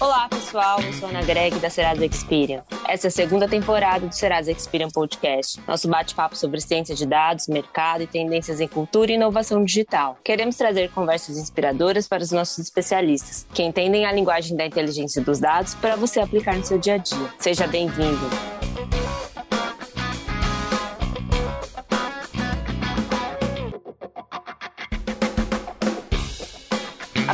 Olá, pessoal. Eu sou Ana Greg, da Serasa Experian. Essa é a segunda temporada do Serasa Experian Podcast, nosso bate-papo sobre ciência de dados, mercado e tendências em cultura e inovação digital. Queremos trazer conversas inspiradoras para os nossos especialistas, que entendem a linguagem da inteligência dos dados para você aplicar no seu dia a dia. Seja bem-vindo.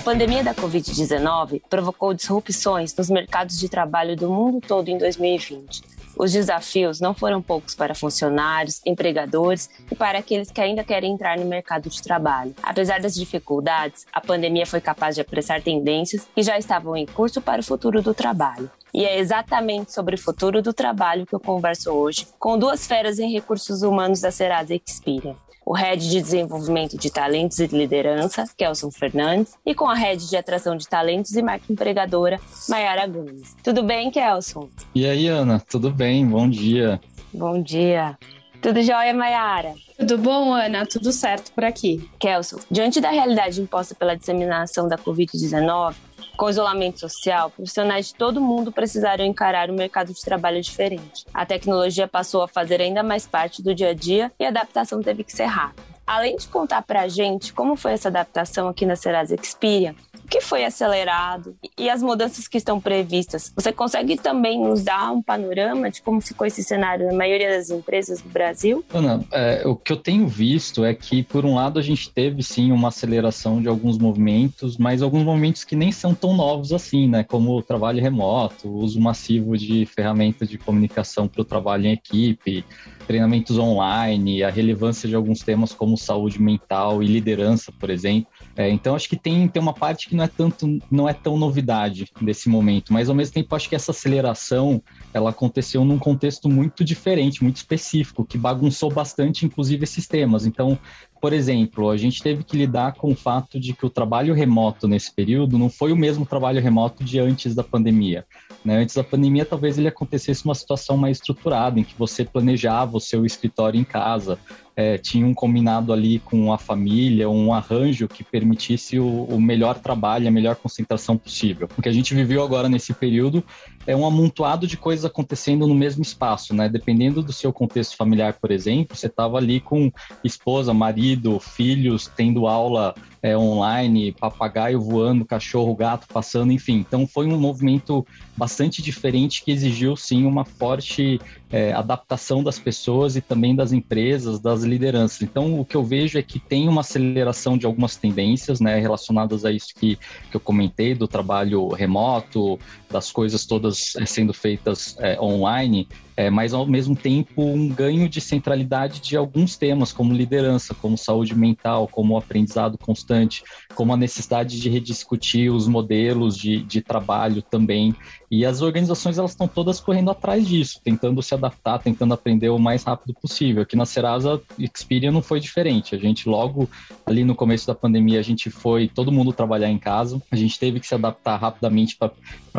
Pandemia da Covid-19 provocou disrupções nos mercados de trabalho do mundo todo em 2020. Os desafios não foram poucos para funcionários, empregadores e para aqueles que ainda querem entrar no mercado de trabalho. Apesar das dificuldades, a pandemia foi capaz de apressar tendências que já estavam em curso para o futuro do trabalho. E é exatamente sobre o futuro do trabalho que eu converso hoje com duas feras em recursos humanos da Serasa Experian o Head de Desenvolvimento de Talentos e Liderança, Kelson Fernandes, e com a Head de Atração de Talentos e Marca Empregadora, Mayara Gomes. Tudo bem, Kelson? E aí, Ana? Tudo bem? Bom dia. Bom dia. Tudo jóia, Mayara? Tudo bom, Ana? Tudo certo por aqui. Kelson, diante da realidade imposta pela disseminação da Covid-19, com isolamento social, profissionais de todo mundo precisaram encarar um mercado de trabalho diferente. A tecnologia passou a fazer ainda mais parte do dia a dia e a adaptação teve que ser rápida. Além de contar para a gente como foi essa adaptação aqui na Serasa Experian, o que foi acelerado e as mudanças que estão previstas. Você consegue também nos dar um panorama de como ficou esse cenário na maioria das empresas do Brasil? Ana, é, o que eu tenho visto é que, por um lado, a gente teve sim uma aceleração de alguns movimentos, mas alguns movimentos que nem são tão novos assim, né? Como o trabalho remoto, o uso massivo de ferramentas de comunicação para o trabalho em equipe, treinamentos online, a relevância de alguns temas como saúde mental e liderança, por exemplo. É, então acho que tem, tem uma parte que não é tanto, não é tão novidade nesse momento, mas ao mesmo tempo acho que essa aceleração ela aconteceu num contexto muito diferente, muito específico, que bagunçou bastante, inclusive, esses temas. Então, por exemplo, a gente teve que lidar com o fato de que o trabalho remoto nesse período não foi o mesmo trabalho remoto de antes da pandemia. Né? Antes da pandemia, talvez ele acontecesse uma situação mais estruturada, em que você planejava o seu escritório em casa, é, tinha um combinado ali com a família, um arranjo que permitisse o, o, melhor trabalho, a melhor concentração possível. O que a gente viveu agora nesse período é um amontoado de coisas acontecendo no mesmo espaço, né? Dependendo do seu contexto familiar, por exemplo, você estava ali com esposa, marido, filhos, tendo aula é, online, papagaio voando, cachorro, gato passando, enfim. Então foi um movimento bastante diferente que exigiu sim uma forte é, adaptação das pessoas e também das empresas, das lideranças. Então o que eu vejo é que tem uma aceleração de algumas tendências, né, relacionadas a isso que, que eu comentei do trabalho remoto, das coisas todas é, sendo feitas é, online, é, mas ao mesmo tempo um ganho de centralidade de alguns temas, como liderança, como saúde mental, como aprendizado constante, como a necessidade de rediscutir os modelos de, de trabalho também. E as organizações elas estão todas correndo atrás disso, tentando se adaptar, tentando aprender o mais rápido possível. Aqui na Serasa, Experian não foi diferente. A gente logo ali no começo da pandemia, a gente foi todo mundo trabalhar em casa. A gente teve que se adaptar rapidamente para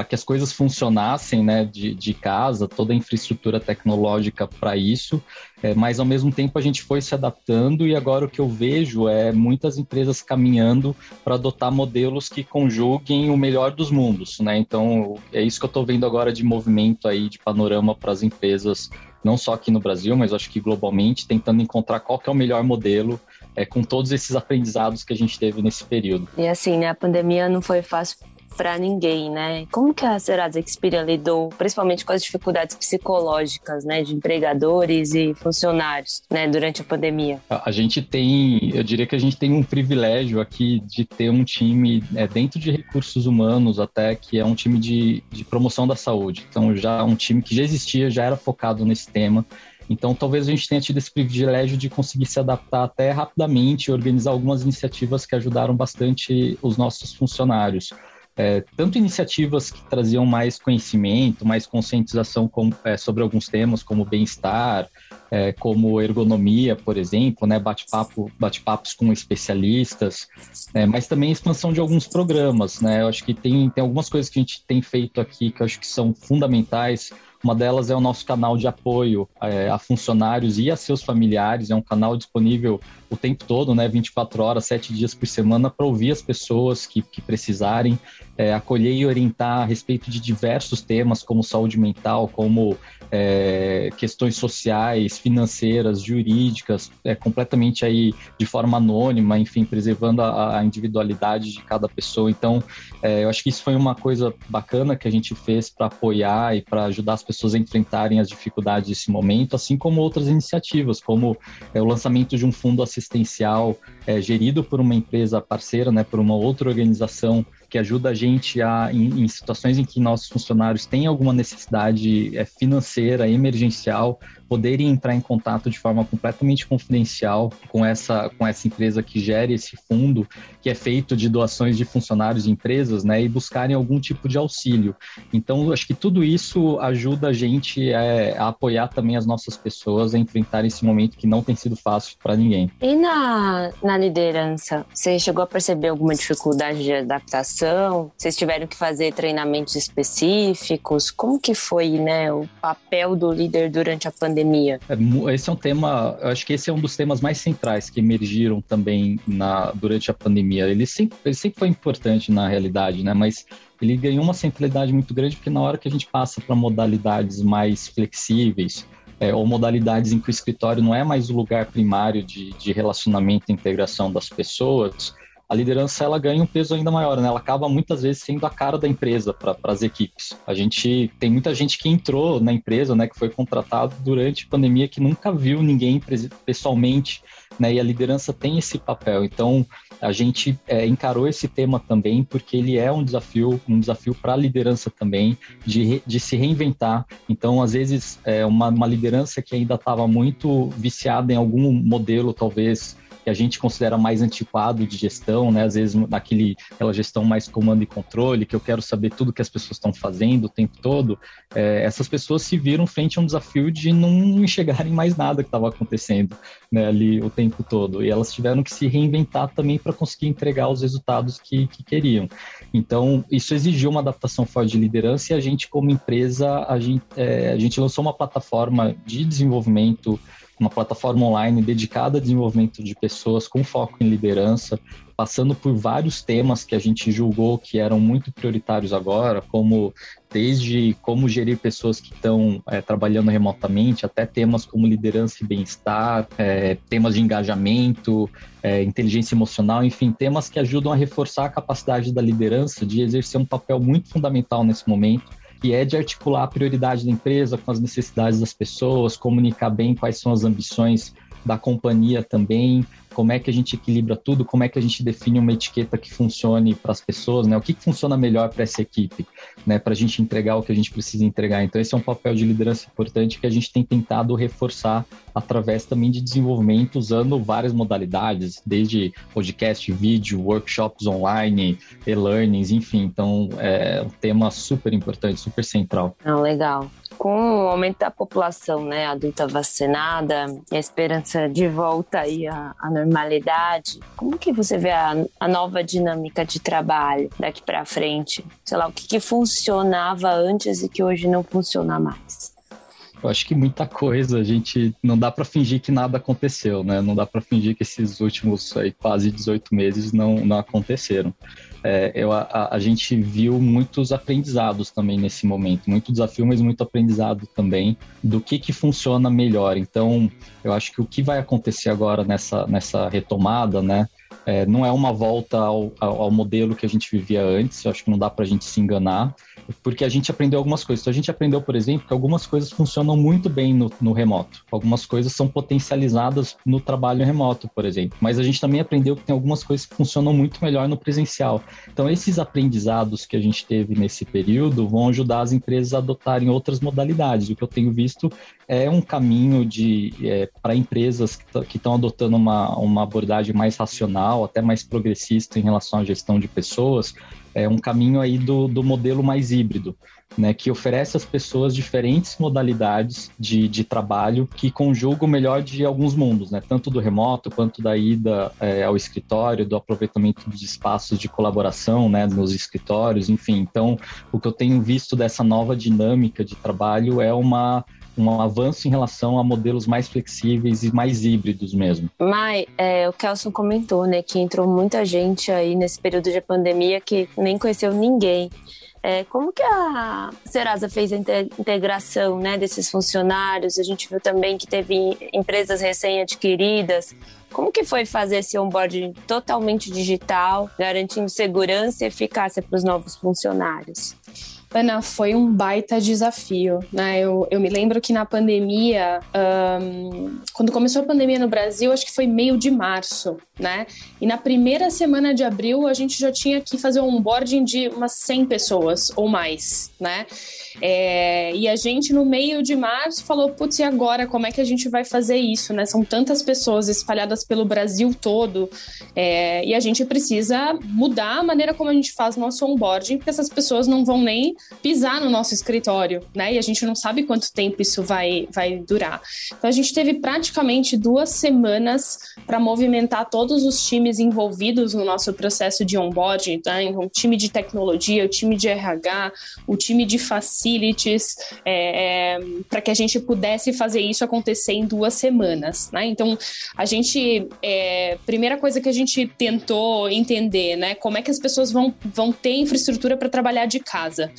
que as coisas funcionassem, né, de, de casa, toda a infraestrutura tecnológica para isso. É, mas ao mesmo tempo a gente foi se adaptando e agora o que eu vejo é muitas empresas caminhando para adotar modelos que conjuguem o melhor dos mundos, né? Então é isso que eu estou vendo agora de movimento aí, de panorama para as empresas, não só aqui no Brasil, mas acho que globalmente, tentando encontrar qual que é o melhor modelo é, com todos esses aprendizados que a gente teve nesse período. E assim, né, a pandemia não foi fácil para ninguém, né? Como que a Serasa Experian lidou, principalmente com as dificuldades psicológicas, né, de empregadores e funcionários, né, durante a pandemia? A, gente tem, eu diria que a gente tem um privilégio aqui de ter um time é, dentro de recursos humanos até que é um time de, de promoção da saúde. Então já um time que já existia, já era focado nesse tema. Então, talvez a gente tenha tido esse privilégio de conseguir se adaptar até rapidamente e organizar algumas iniciativas que ajudaram bastante os nossos funcionários é, tanto iniciativas que traziam mais conhecimento, mais conscientização com, é, sobre alguns temas, como bem-estar, é, como ergonomia, por exemplo, né, bate-papo, bate-papos com especialistas, é, mas também expansão de alguns programas, né, eu acho que tem, tem algumas coisas que a gente tem feito aqui que eu acho que são fundamentais, uma delas é o nosso canal de apoio é, a funcionários e a seus familiares. É um canal disponível o tempo todo, né, 24 horas, 7 dias por semana, para ouvir as pessoas que, que precisarem. é, acolher e orientar a respeito de diversos temas, como saúde mental, como é, questões sociais, financeiras, jurídicas, é, completamente aí de forma anônima, enfim, preservando a, a individualidade de cada pessoa. Então, é, eu acho que isso foi uma coisa bacana que a gente fez para apoiar e para ajudar as pessoas a enfrentarem as dificuldades desse momento, assim como outras iniciativas, como é, o lançamento de um fundo assistencial é, gerido por uma empresa parceira, né, por uma outra organização que ajuda a gente a, em, em situações em que nossos funcionários têm alguma necessidade é, financeira, emergencial, poderem entrar em contato de forma completamente confidencial com essa, com essa empresa que gere esse fundo, que é feito de doações de funcionários e empresas, né, e buscarem algum tipo de auxílio. Então, acho que tudo isso ajuda a gente é, a apoiar também as nossas pessoas a enfrentar esse momento que não tem sido fácil para ninguém. E na, na liderança, você chegou a perceber alguma dificuldade de adaptação? Vocês tiveram que fazer treinamentos específicos? Como que foi, né, o papel do líder durante a pandemia? Pandemia? É, esse é um tema, acho que esse é um dos temas mais centrais que emergiram também na, durante a pandemia. Ele sempre, ele sempre foi importante na realidade, né? Mas ele ganhou uma centralidade muito grande porque na hora que a gente passa para modalidades mais flexíveis, é, ou modalidades em que o escritório não é mais o lugar primário de, de relacionamento e integração das pessoas, a liderança ela ganha um peso ainda maior, né? Ela acaba muitas vezes sendo a cara da empresa para as equipes. A gente tem muita gente que entrou na empresa, né, que foi contratado durante a pandemia que nunca viu ninguém pessoalmente, né? E a liderança tem esse papel. Então a gente é, encarou esse tema também porque ele é um desafio, um desafio para a liderança também de, de se reinventar. Então às vezes é uma, uma liderança que ainda estava muito viciada em algum modelo, talvez que a gente considera mais antiquado de gestão, né? Às vezes naquele aquela gestão mais comando e controle, que eu quero saber tudo que as pessoas estão fazendo o tempo todo. É, essas pessoas se viram frente a um desafio de não enxergarem mais nada que estava acontecendo né, ali o tempo todo. E elas tiveram que se reinventar também para conseguir entregar os resultados que, que queriam. Então, isso exigiu uma adaptação forte de liderança e a gente, como empresa, a gente, é, a gente lançou uma plataforma de desenvolvimento uma plataforma online dedicada ao desenvolvimento de pessoas com foco em liderança, passando por vários temas que a gente julgou que eram muito prioritários agora, como desde como gerir pessoas que estão é, trabalhando remotamente, até temas como liderança e bem-estar, é, temas de engajamento, é, inteligência emocional, enfim, temas que ajudam a reforçar a capacidade da liderança de exercer um papel muito fundamental nesse momento que é de articular a prioridade da empresa com as necessidades das pessoas, comunicar bem quais são as ambições da companhia também, como é que a gente equilibra tudo, como é que a gente define uma etiqueta que funcione para as pessoas, né? O que, que funciona melhor para essa equipe, né? Para a gente entregar o que a gente precisa entregar. Então, esse é um papel de liderança importante que a gente tem tentado reforçar através também de desenvolvimento, usando várias modalidades, desde podcast, vídeo, workshops online, e-learnings, enfim. Então, é um tema super importante, super central. Ah, legal com o aumento da população né, adulta vacinada, a esperança de volta aí à, à normalidade, como que você vê a, a nova dinâmica de trabalho daqui para frente? Sei lá, o que, que funcionava antes e que hoje não funciona mais? Eu acho que muita coisa, a gente não dá para fingir que nada aconteceu, né? Não dá para fingir que esses últimos aí, quase 18 meses não, não aconteceram é, eu, a, a, gente viu muitos aprendizados também nesse momento, muito desafio, mas muito aprendizado também do que, que funciona melhor. Então, eu acho que o que vai acontecer agora nessa, nessa retomada, né, é, não é uma volta ao, ao, ao, modelo que a gente vivia antes, eu acho que não dá para a gente se enganar, porque a gente aprendeu algumas coisas. Então, a gente aprendeu, por exemplo, que algumas coisas funcionam muito bem no, no remoto, algumas coisas são potencializadas no trabalho remoto, por exemplo, mas a gente também aprendeu que tem algumas coisas que funcionam muito melhor no presencial. Então, esses aprendizados que a gente teve nesse período vão ajudar as empresas a adotarem outras modalidades. O que eu tenho visto é um caminho de é, para empresas que estão adotando uma, uma abordagem mais racional, até mais progressista em relação à gestão de pessoas, é um caminho aí do, do modelo mais híbrido, né, que oferece às pessoas diferentes modalidades de, de trabalho que conjugam o melhor de alguns mundos, né, tanto do remoto quanto da ida é, ao escritório, do aproveitamento dos espaços de colaboração né, nos escritórios, enfim. Então, o que eu tenho visto dessa nova dinâmica de trabalho é uma um avanço em relação a modelos mais flexíveis e mais híbridos mesmo. Mai, é, o Kelson comentou, né, que entrou muita gente aí nesse período de pandemia que nem conheceu ninguém. É, como que a Serasa fez a integração né, desses funcionários? A gente viu também que teve empresas recém-adquiridas. Como que foi fazer esse onboarding totalmente digital, garantindo segurança e eficácia para os novos funcionários? Ana, foi um baita desafio, né? Eu, eu me lembro que na pandemia, um, quando começou a pandemia no Brasil, acho que foi meio de março, né? E na primeira semana de abril, a gente já tinha que fazer um onboarding de umas 100 pessoas ou mais, né? É, e a gente, no meio de março, falou: putz, e agora? Como é que a gente vai fazer isso, né? São tantas pessoas espalhadas pelo Brasil todo é, e a gente precisa mudar a maneira como a gente faz nosso onboarding, porque essas pessoas não vão nem pisar no nosso escritório, né? E a gente não sabe quanto tempo isso vai, vai durar. Então a gente teve praticamente duas semanas para movimentar todos os times envolvidos no nosso processo de onboarding, tá? Então, o time de tecnologia, o time de RH, o time de facilities, é, é, para que a gente pudesse fazer isso acontecer em duas semanas, né? Então a gente, é, primeira coisa que a gente tentou entender, né? Como é que as pessoas vão, vão ter infraestrutura para trabalhar de casa.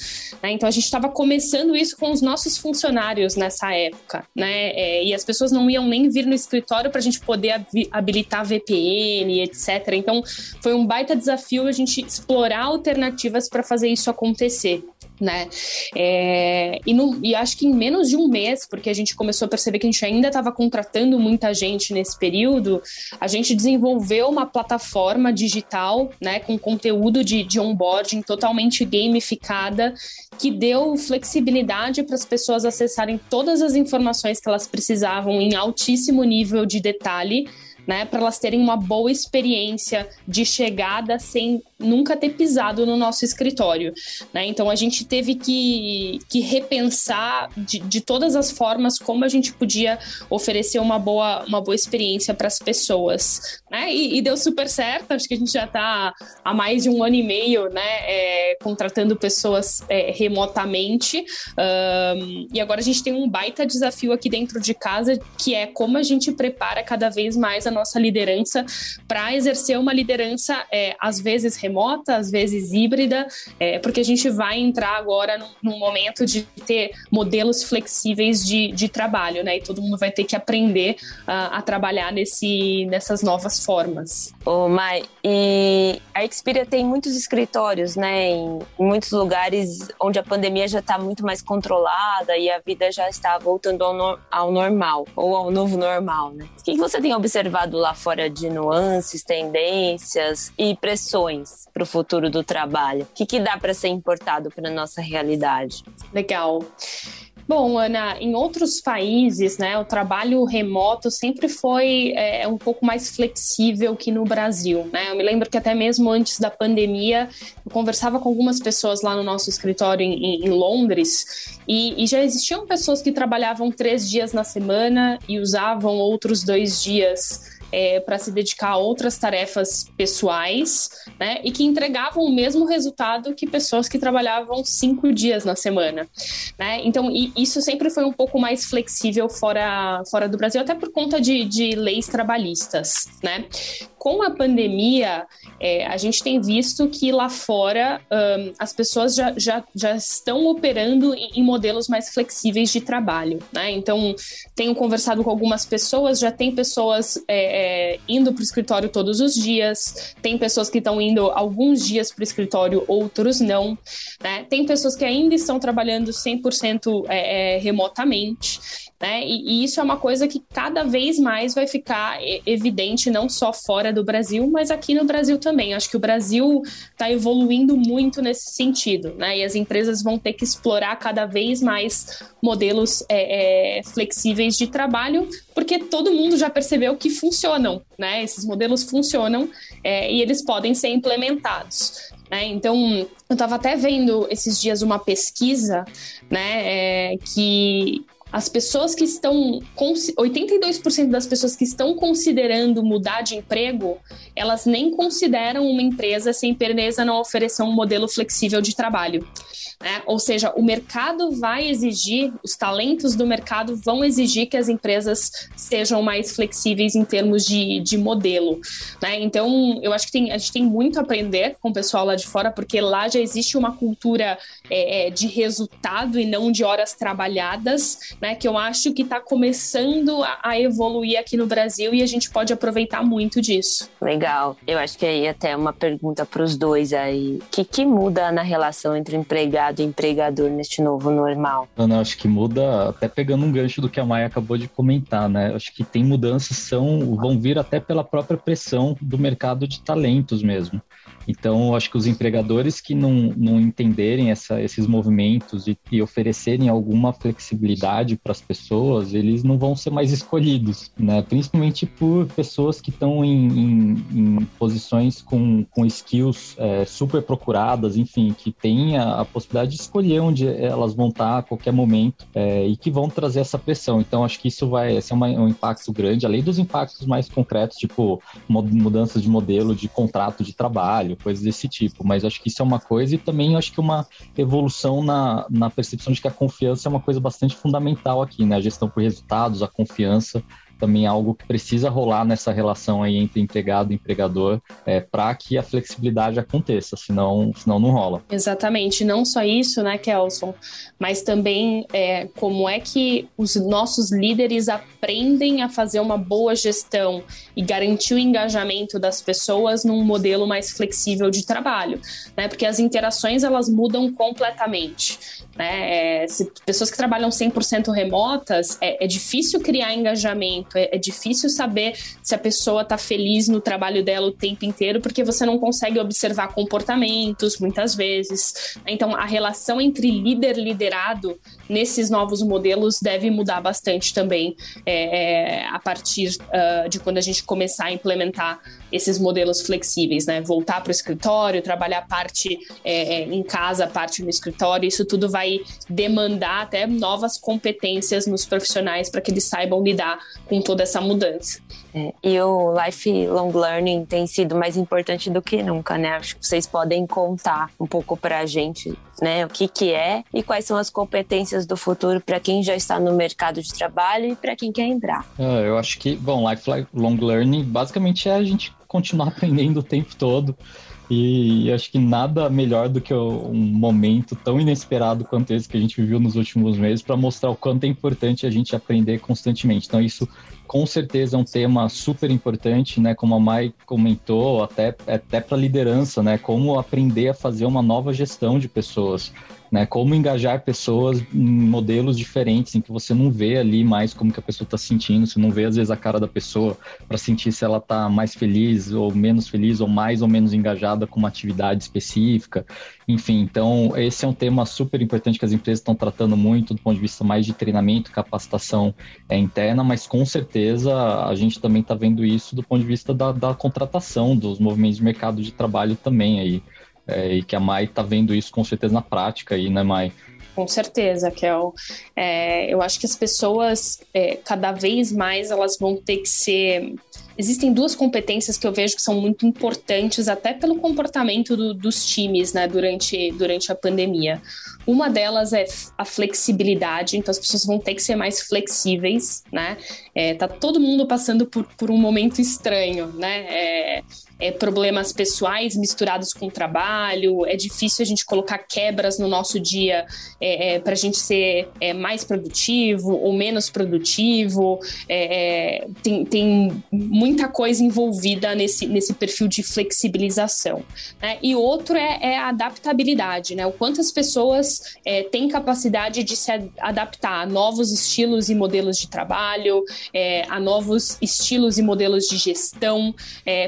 Né? Então a gente estava começando isso com os nossos funcionários nessa época, né? É, e as pessoas não iam nem vir no escritório para a gente poder habilitar VPN, etc. Então foi um baita desafio a gente explorar alternativas para fazer isso acontecer né? É, e, no, e acho que em menos de um mês, porque a gente começou a perceber que a gente ainda estava contratando muita gente nesse período, a gente desenvolveu uma plataforma digital, né, com conteúdo de, de onboarding totalmente gamificada, que deu flexibilidade para as pessoas acessarem todas as informações que elas precisavam em altíssimo nível de detalhe né, para elas terem uma boa experiência de chegada sem nunca ter pisado no nosso escritório. Né? Então a gente teve que, que repensar de, de todas as formas como a gente podia oferecer uma boa, uma boa experiência para as pessoas. Né? E, e, deu super certo, acho que a gente já está há mais de um ano e meio né, é, contratando pessoas é, remotamente. Um, e agora a gente tem um baita desafio aqui dentro de casa, que é como a gente prepara cada vez mais a nossa liderança para exercer uma liderança, é, às vezes remota, às vezes híbrida, é, porque a gente vai entrar agora num, num momento de ter modelos flexíveis de, de trabalho, né? E todo mundo vai ter que aprender uh, a trabalhar nesse, nessas novas formas. Ô, Mai, e a Xperia tem muitos escritórios, né? Em, em muitos lugares onde a pandemia já está muito mais controlada e a vida já está voltando ao, no, ao normal, ou ao novo normal, né? O que você tem observado lá fora de nuances, tendências e pressões para o futuro do trabalho? O que, que dá para ser importado para nossa realidade? Legal. Bom, Ana, em outros países, né, o trabalho remoto sempre foi é, um pouco mais flexível que no Brasil, né? Eu me lembro que até mesmo antes da pandemia, eu conversava com algumas pessoas lá no nosso escritório em, em Londres e, e, já existiam pessoas que trabalhavam três dias na semana e usavam outros dois dias é, para se dedicar a outras tarefas pessoais, né? E que entregavam o mesmo resultado que pessoas que trabalhavam cinco dias na semana, né? Então, isso sempre foi um pouco mais flexível fora, fora do Brasil, até por conta de, de leis trabalhistas, né? Com a pandemia, é, a gente tem visto que lá fora um, as pessoas já, já, já estão operando em, em modelos mais flexíveis de trabalho, né? Então, tenho conversado com algumas pessoas, já tem pessoas é, é, indo para o escritório todos os dias, tem pessoas que estão indo alguns dias para o escritório, outros não, né? Tem pessoas que ainda estão trabalhando 100% é, é, remotamente. Né? E, e, isso é uma coisa que cada vez mais vai ficar evidente, não só fora do Brasil, mas aqui no Brasil também. Acho que o Brasil está evoluindo muito nesse sentido, né? E as empresas vão ter que explorar cada vez mais modelos é, é, flexíveis de trabalho, porque todo mundo já percebeu que funcionam, né? Esses modelos funcionam é, e eles podem ser implementados. Né? Então, eu estava até vendo esses dias uma pesquisa né, é, que as pessoas que estão 82% das pessoas que estão considerando mudar de emprego, elas nem consideram uma empresa se a empresa não oferecer um modelo flexível de trabalho. Né? Ou seja, o mercado vai exigir, os talentos do mercado vão exigir que as empresas sejam mais flexíveis em termos de, de modelo. Né? Então, eu acho que tem, a gente tem muito a aprender com o pessoal lá de fora, porque lá já existe uma cultura é, é de resultado e não de horas trabalhadas, né? que eu acho que está começando a, a evoluir aqui no Brasil e a gente pode aproveitar muito disso. Legal. Eu acho que aí até uma pergunta para os dois aí. O que, que muda na relação entre empregado empregado e empregador neste novo normal? Ana, acho que muda, até pegando um gancho do que a Maia acabou de comentar, né? Acho que tem mudanças são vão vir até pela própria pressão do mercado de talentos mesmo. Então, acho que os empregadores que não, não entenderem essa, esses movimentos e, e oferecerem alguma flexibilidade para as pessoas, eles não vão ser mais escolhidos, né? Principalmente por pessoas que estão em, em, em, posições com, com skills é, super procuradas, enfim, que têm a, a, possibilidade de escolher onde elas vão estar a qualquer momento é, e que vão trazer essa pressão. Então, acho que isso vai ser uma, um impacto grande, além dos impactos mais concretos, tipo mudanças de modelo de contrato de trabalho, coisas desse tipo. Mas acho que isso é uma coisa e também acho que uma evolução na, na percepção de que a confiança é uma coisa bastante fundamental aqui, né? A gestão por resultados, a confiança também é algo que precisa rolar nessa relação aí entre empregado e empregador é, para que a flexibilidade aconteça, senão, senão não rola. Exatamente, não só isso, né, Kelson, mas também é, como é que os nossos líderes aprendem a fazer uma boa gestão e garantir o engajamento das pessoas num modelo mais flexível de trabalho, né? Porque as interações elas mudam completamente. Né? É, se pessoas que trabalham 100% remotas, é, é, difícil criar engajamento, é, é, difícil saber se a pessoa está feliz no trabalho dela o tempo inteiro, porque você não consegue observar comportamentos muitas vezes. Então, a relação entre líder e liderado nesses novos modelos deve mudar bastante também é, é, a partir uh, de quando a gente começar a implementar esses modelos flexíveis, né? Voltar para o escritório, trabalhar parte é, é, em casa, parte no escritório, isso tudo vai demandar até novas competências nos profissionais para que eles saibam lidar com toda essa mudança. É, e o lifelong learning tem sido mais importante do que nunca, né? Acho que vocês podem contar um pouco para a gente, né? O que que é e quais são as competências do futuro para quem já está no mercado de trabalho e para quem quer entrar. É, eu acho que, bom, lifelong learning basicamente é a gente continuar aprendendo o tempo todo. E acho que nada melhor do que um momento tão inesperado quanto esse que a gente viveu nos últimos meses para mostrar o quanto é importante a gente aprender constantemente. Então, isso com certeza é um tema super importante, né? Como a Mai comentou, até, até para liderança, né? Como aprender a fazer uma nova gestão de pessoas né? Como engajar pessoas em modelos diferentes, em que você não vê ali mais como que a pessoa está sentindo, você não vê às vezes a cara da pessoa para sentir se ela está mais feliz ou menos feliz ou mais ou menos engajada com uma atividade específica. Enfim, então esse é um tema super importante que as empresas estão tratando muito do ponto de vista mais de treinamento, capacitação é, interna, mas com certeza a gente também está vendo isso do ponto de vista da, da contratação, dos movimentos de mercado de trabalho também aí. É, e que a Mai está vendo isso com certeza na prática aí, né, Mai? Com certeza, Kel. É, eu acho que as pessoas, é, cada vez mais, elas vão ter que ser. Existem duas competências que eu vejo que são muito importantes, até pelo comportamento do, dos times, né, durante, durante a pandemia. Uma delas é a flexibilidade, então as pessoas vão ter que ser mais flexíveis, né? É, tá todo mundo passando por, por um momento estranho, né? É, é, problemas pessoais misturados com trabalho, é difícil a gente colocar quebras no nosso dia é, é, para a gente ser é, mais produtivo ou menos produtivo. É, é, tem, tem muita coisa envolvida nesse, nesse perfil de flexibilização. Né? E outro é, a adaptabilidade, né? o quanto as pessoas têm capacidade de se adaptar a novos estilos e modelos de trabalho, a novos estilos e modelos de gestão,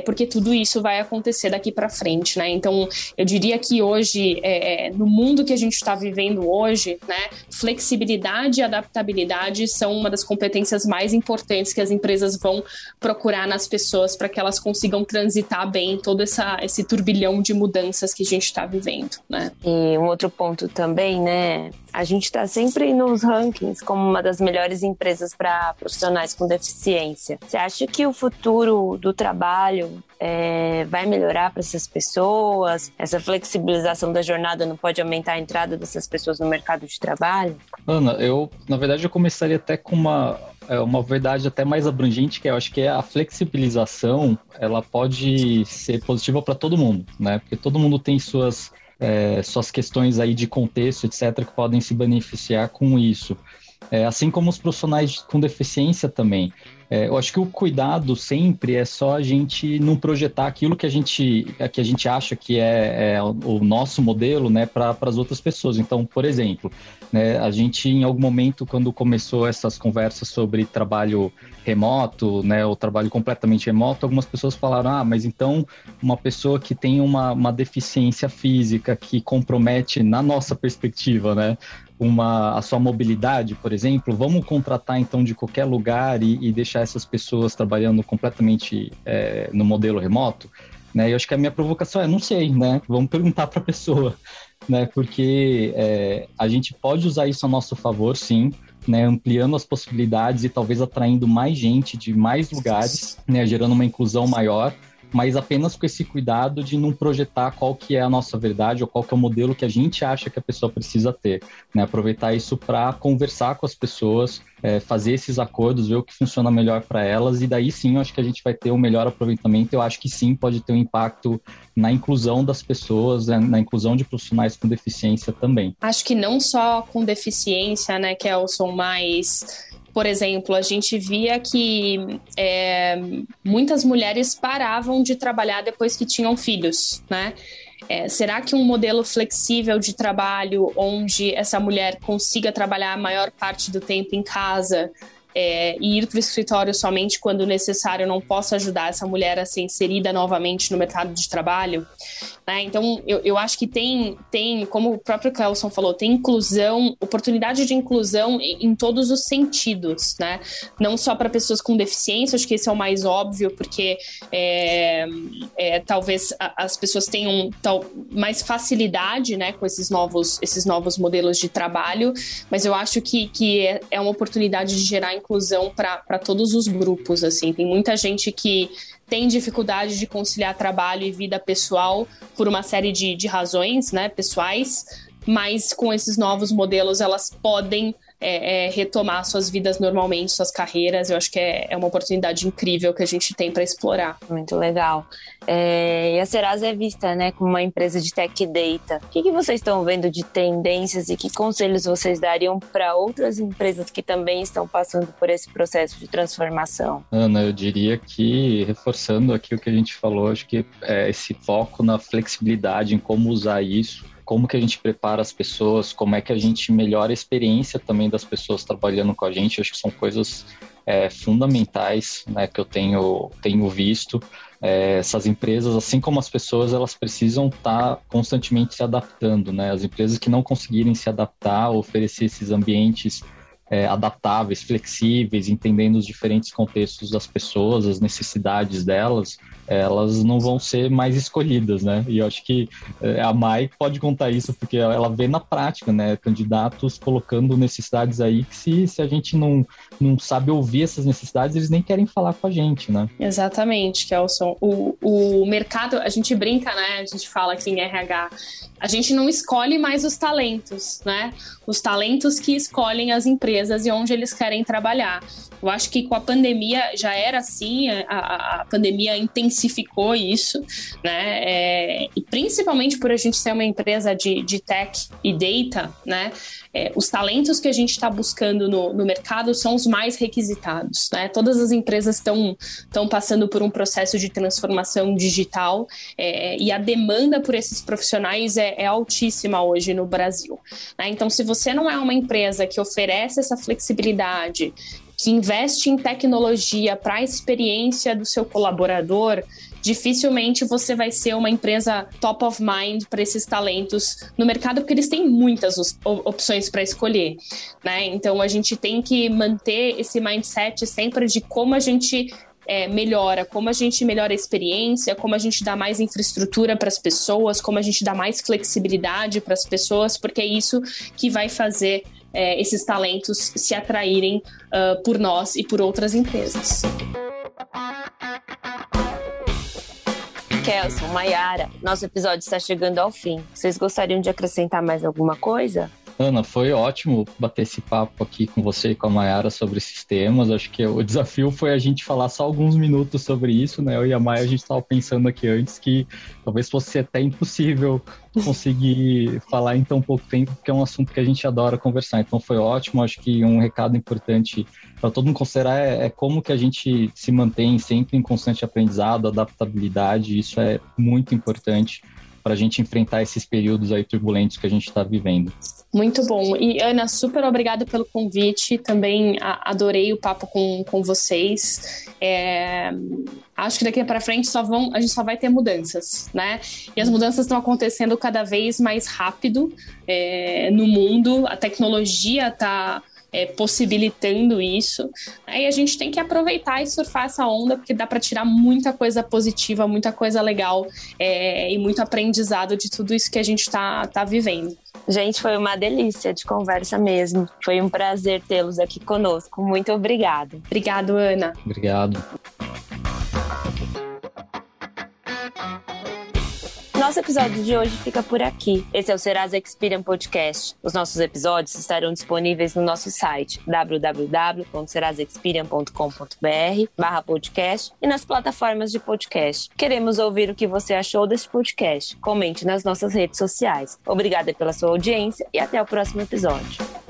porque tudo isso vai acontecer daqui para frente, né? Então, eu diria que hoje, é, é no mundo que a gente está vivendo hoje, né, flexibilidade e adaptabilidade são uma das competências mais importantes que as empresas vão procurar nas pessoas para que elas consigam transitar bem todo essa, esse turbilhão de mudanças que a gente está vivendo, né? E um outro ponto também, né? A gente está sempre nos rankings como uma das melhores empresas para profissionais com deficiência. Você acha que o futuro do trabalho é, vai melhorar para essas pessoas? Essa flexibilização da jornada não pode aumentar a entrada dessas pessoas no mercado de trabalho? Ana, eu, na verdade, eu começaria até com uma, é, uma verdade até mais abrangente, que eu acho que é a flexibilização, ela pode ser positiva para todo mundo, né? Porque todo mundo tem suas é, suas questões aí de contexto, etc., que podem se beneficiar com isso. É, assim como os profissionais com deficiência também. É, eu acho que o cuidado sempre é só a gente não projetar aquilo que a gente, que a gente acha que é, é o nosso modelo né, para as outras pessoas. Então, por exemplo, né, a gente em algum momento, quando começou essas conversas sobre trabalho remoto, né, o trabalho completamente remoto, algumas pessoas falaram: ah, mas então uma pessoa que tem uma, uma deficiência física que compromete, na nossa perspectiva, né, uma, a sua mobilidade, por exemplo, vamos contratar então de qualquer lugar e, e deixar essas pessoas trabalhando completamente é, no modelo remoto? Né? Eu acho que a minha provocação é, não sei, né? Vamos perguntar para a pessoa, né? Porque é, a gente pode usar isso a nosso favor, sim, né? Ampliando as possibilidades e talvez atraindo mais gente de mais lugares, né? Gerando uma inclusão maior mas apenas com esse cuidado de não projetar qual que é a nossa verdade ou qual que é o modelo que a gente acha que a pessoa precisa ter, né? Aproveitar isso para conversar com as pessoas, é, fazer esses acordos, ver o que funciona melhor para elas e daí sim eu acho que a gente vai ter um melhor aproveitamento. Eu acho que sim pode ter um impacto na inclusão das pessoas, né? na inclusão de profissionais com deficiência também. Acho que não só com deficiência, né, Kelson, mas por exemplo, a gente via que é, muitas mulheres paravam de trabalhar depois que tinham filhos, né? É, será que um modelo flexível de trabalho, onde essa mulher consiga trabalhar a maior parte do tempo em casa, é, e ir para o escritório somente quando necessário não possa ajudar essa mulher a ser inserida novamente no mercado de trabalho. Né? Então, eu, eu acho que tem, tem, como o próprio Clelson falou, tem inclusão, oportunidade de inclusão em, em todos os sentidos, né? Não só para pessoas com deficiência, acho que esse é o mais óbvio, porque é, é, talvez as pessoas tenham tal, mais facilidade né, com esses novos, esses novos modelos de trabalho, mas eu acho que, que é, é uma oportunidade de gerar inclusão para todos os grupos. Assim, tem muita gente que tem dificuldade de conciliar trabalho e vida pessoal por uma série de, de razões, né, pessoais, mas com esses novos modelos elas podem é, é, retomar suas vidas normalmente, suas carreiras. Eu acho que é, é uma oportunidade incrível que a gente tem para explorar. Muito legal. É, e a Serasa é vista né, como uma empresa de tech data. O que, que vocês estão vendo de tendências e que conselhos vocês dariam para outras empresas que também estão passando por esse processo de transformação? Ana, eu diria que, reforçando aqui o que a gente falou, acho que é esse foco na flexibilidade, em como usar isso como que a gente prepara as pessoas, como é que a gente melhora a experiência também das pessoas trabalhando com a gente. Acho que são coisas é, fundamentais né, que eu tenho, tenho visto. É, essas empresas, assim como as pessoas, elas precisam estar tá constantemente se adaptando. Né? As empresas que não conseguirem se adaptar, oferecer esses ambientes é, adaptáveis, flexíveis, entendendo os diferentes contextos das pessoas, as necessidades delas, elas não vão ser mais escolhidas, né? E eu acho que é, a Mai pode contar isso, porque ela vê na prática, né? Candidatos colocando necessidades aí que se, se a gente não, não sabe ouvir essas necessidades, eles nem querem falar com a gente, né? Exatamente, Kelson. O, o mercado, a gente brinca, né? A gente fala aqui em RH, a gente não escolhe mais os talentos, né? Os talentos que escolhem as empresas e onde eles querem trabalhar. Eu acho que com a pandemia já era assim, a, a pandemia intensificou isso, né? É, e principalmente por a gente ser uma empresa de, de tech e data, né? É, os talentos que a gente está buscando no, no, mercado são os mais requisitados, né? Todas as empresas estão passando por um processo de transformação digital é, e a demanda por esses profissionais é, é altíssima hoje no Brasil. Né? Então, se você não é uma empresa que oferece essa flexibilidade, que investe em tecnologia para a experiência do seu colaborador, dificilmente você vai ser uma empresa top of mind para esses talentos no mercado, porque eles têm muitas opções para escolher, né? Então a gente tem que manter esse mindset sempre de como a gente é, melhora, como a gente melhora a experiência, como a gente dá mais infraestrutura para as pessoas, como a gente dá mais flexibilidade para as pessoas, porque é isso que vai fazer é, esses talentos se atraírem uh, por nós e por outras empresas. Kelson, Mayara, nosso episódio está chegando ao fim. Vocês gostariam de acrescentar mais alguma coisa? Ana, foi ótimo bater esse papo aqui com você e com a Mayara sobre esses temas. Acho que o desafio foi a gente falar só alguns minutos sobre isso, né? Eu e a Maia, a gente estava pensando aqui antes que talvez fosse até impossível conseguir falar em tão pouco tempo, porque é um assunto que a gente adora conversar. Então foi ótimo. Acho que um recado importante para todo mundo considerar é, é, como que a gente se mantém sempre em constante aprendizado, adaptabilidade. Isso é muito importante para a gente enfrentar esses períodos aí turbulentos que a gente está vivendo. Muito bom. E Ana, super obrigada pelo convite. Também adorei o papo com, com vocês. É, acho que daqui para frente só vão, a gente só vai ter mudanças, né? E as mudanças estão acontecendo cada vez mais rápido é, no mundo. A tecnologia está é, possibilitando isso. Aí a gente tem que aproveitar e surfar essa onda, porque dá para tirar muita coisa positiva, muita coisa legal é, e muito aprendizado de tudo isso que a gente está tá vivendo. Gente, foi uma delícia de conversa mesmo. Foi um prazer tê-los aqui conosco. Muito obrigada. Obrigado, Ana. Obrigado. Nosso episódio de hoje fica por aqui. Esse é o Serasa Experian Podcast. Os nossos episódios estarão disponíveis no nosso site www.serasexperian.com.br podcast e nas plataformas de podcast. Queremos ouvir o que você achou deste podcast. Comente nas nossas redes sociais. Obrigada pela sua audiência e até o próximo episódio.